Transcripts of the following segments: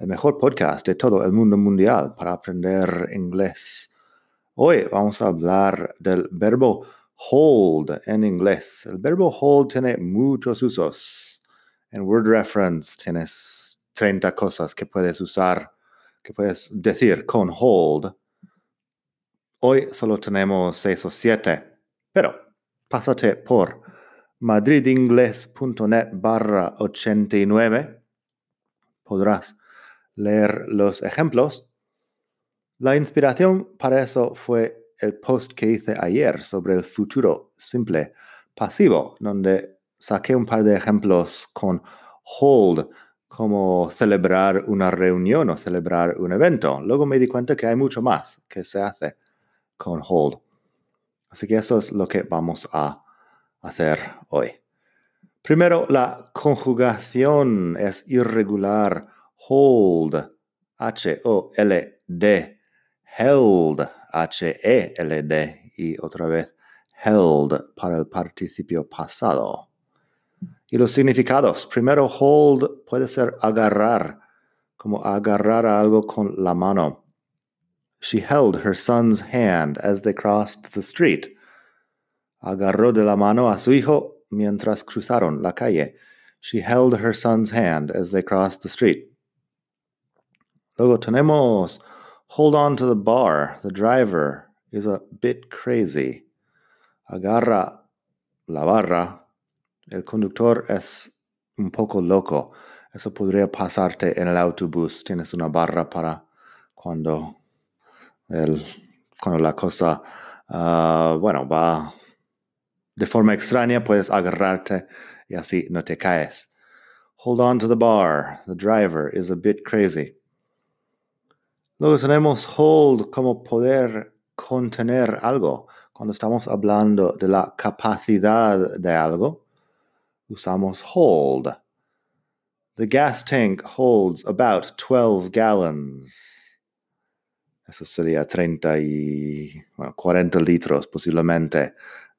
el mejor podcast de todo el mundo mundial para aprender inglés. Hoy vamos a hablar del verbo hold en inglés. El verbo hold tiene muchos usos. En Word Reference tienes 30 cosas que puedes usar, que puedes decir con hold. Hoy solo tenemos 6 o 7, pero pásate por madridingles.net barra 89. Podrás leer los ejemplos. La inspiración para eso fue el post que hice ayer sobre el futuro simple pasivo, donde saqué un par de ejemplos con hold, como celebrar una reunión o celebrar un evento. Luego me di cuenta que hay mucho más que se hace con hold. Así que eso es lo que vamos a hacer hoy. Primero, la conjugación es irregular hold, H-O-L-D, held, H-E-L-D, y otra vez held para el participio pasado. Y los significados. Primero, hold puede ser agarrar, como agarrar algo con la mano. She held her son's hand as they crossed the street. Agarró de la mano a su hijo mientras cruzaron la calle. She held her son's hand as they crossed the street. Luego tenemos hold on to the bar. The driver is a bit crazy. Agarra la barra. El conductor es un poco loco. Eso podría pasarte en el autobús. Tienes una barra para cuando, el, cuando la cosa, uh, bueno, va de forma extraña, puedes agarrarte y así no te caes. Hold on to the bar. The driver is a bit crazy. Luego tenemos hold como poder contener algo. Cuando estamos hablando de la capacidad de algo, usamos hold. The gas tank holds about 12 gallons. Eso sería 30 y bueno, 40 litros posiblemente.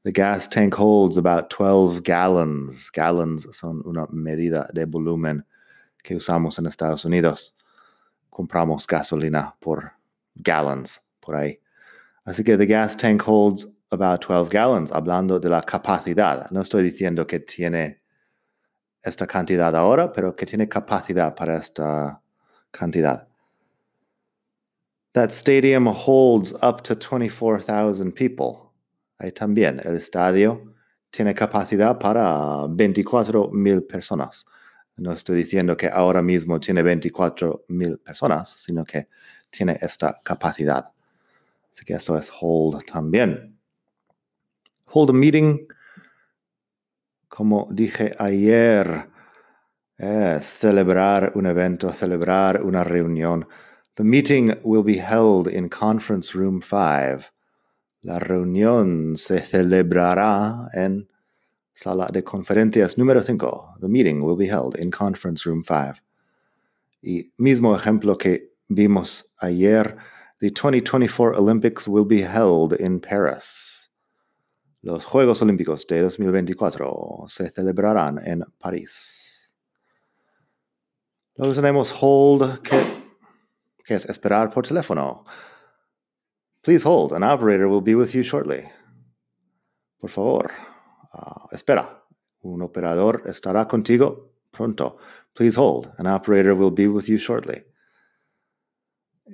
The gas tank holds about 12 gallons. Gallons son una medida de volumen que usamos en Estados Unidos compramos gasolina por gallons por ahí. Así que the gas tank holds about 12 gallons, hablando de la capacidad. No estoy diciendo que tiene esta cantidad ahora, pero que tiene capacidad para esta cantidad. That stadium holds up to 24,000 people. Ahí también el estadio tiene capacidad para 24,000 personas. No estoy diciendo que ahora mismo tiene 24 mil personas, sino que tiene esta capacidad. Así que eso es hold también. Hold a meeting, como dije ayer, es celebrar un evento, celebrar una reunión. The meeting will be held in conference room 5. La reunión se celebrará en Sala de conferencias número 5. The meeting will be held in conference room 5. Y mismo ejemplo que vimos ayer, the 2024 Olympics will be held in Paris. Los Juegos Olímpicos de 2024 se celebrarán en París. Luego tenemos hold, que, que es esperar por teléfono. Please hold, an operator will be with you shortly. Por favor, uh, espera, un operador estará contigo pronto. Please hold, an operator will be with you shortly.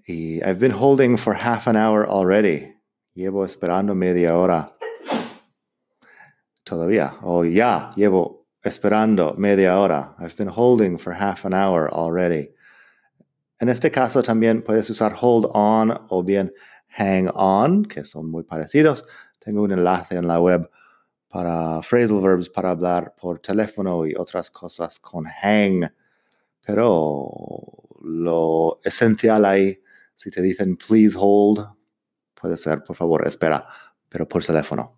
Y I've been holding for half an hour already. Llevo esperando media hora. Todavía. Oh, ya, llevo esperando media hora. I've been holding for half an hour already. En este caso también puedes usar hold on o bien hang on, que son muy parecidos. Tengo un enlace en la web para phrasal verbs para hablar por teléfono y otras cosas con hang. Pero lo esencial ahí Si te dicen please hold, puede ser por favor espera, pero por teléfono.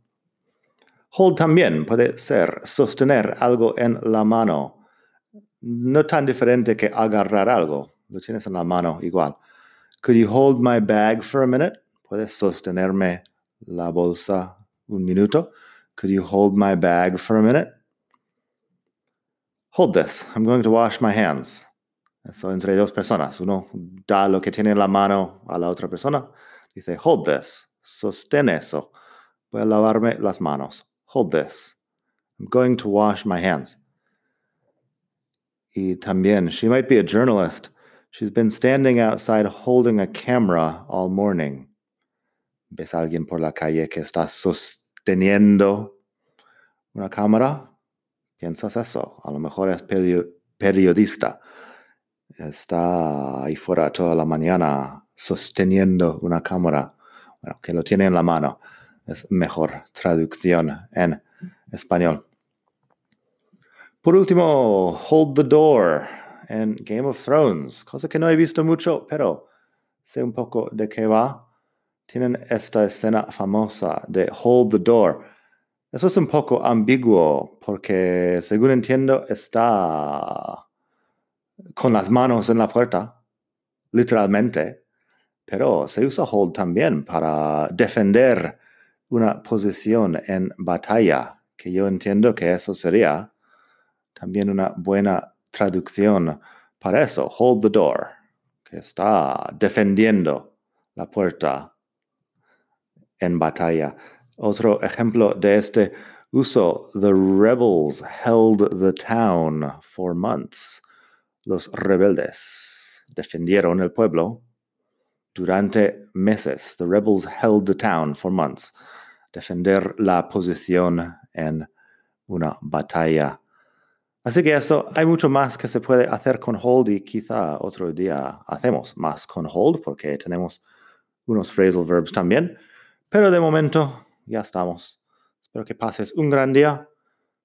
Hold también puede ser sostener algo en la mano. No tan diferente que agarrar algo. Lo tienes en la mano igual. Could you hold my bag for a minute? ¿Puedes sostenerme la bolsa un minuto? Could you hold my bag for a minute? Hold this. I'm going to wash my hands. Eso entre dos personas. Uno da lo que tiene en la mano a la otra persona. Dice, hold this. Sostén eso. Voy a lavarme las manos. Hold this. I'm going to wash my hands. Y también, she might be a journalist. She's been standing outside holding a camera all morning. ¿Ves a alguien por la calle que está sosteniendo una cámara? Piensas eso. A lo mejor es periodista. Está ahí fuera toda la mañana sosteniendo una cámara. Bueno, que lo tiene en la mano. Es mejor traducción en español. Por último, Hold the Door en Game of Thrones, cosa que no he visto mucho, pero sé un poco de qué va. Tienen esta escena famosa de Hold the Door. Eso es un poco ambiguo porque, según entiendo, está con las manos en la puerta, literalmente, pero se usa hold también para defender una posición en batalla, que yo entiendo que eso sería también una buena traducción para eso, hold the door, que está defendiendo la puerta en batalla. Otro ejemplo de este uso, the rebels held the town for months. Los rebeldes defendieron el pueblo durante meses. The rebels held the town for months. Defender la posición en una batalla Así que eso, hay mucho más que se puede hacer con hold y quizá otro día hacemos más con hold porque tenemos unos phrasal verbs también. Pero de momento ya estamos. Espero que pases un gran día.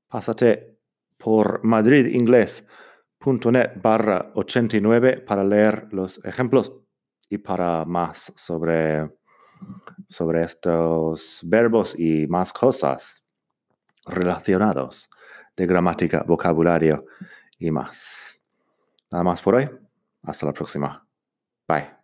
Pásate por madridingles.net barra 89 para leer los ejemplos y para más sobre, sobre estos verbos y más cosas relacionados de gramática, vocabulario y más. Nada más por hoy. Hasta la próxima. Bye.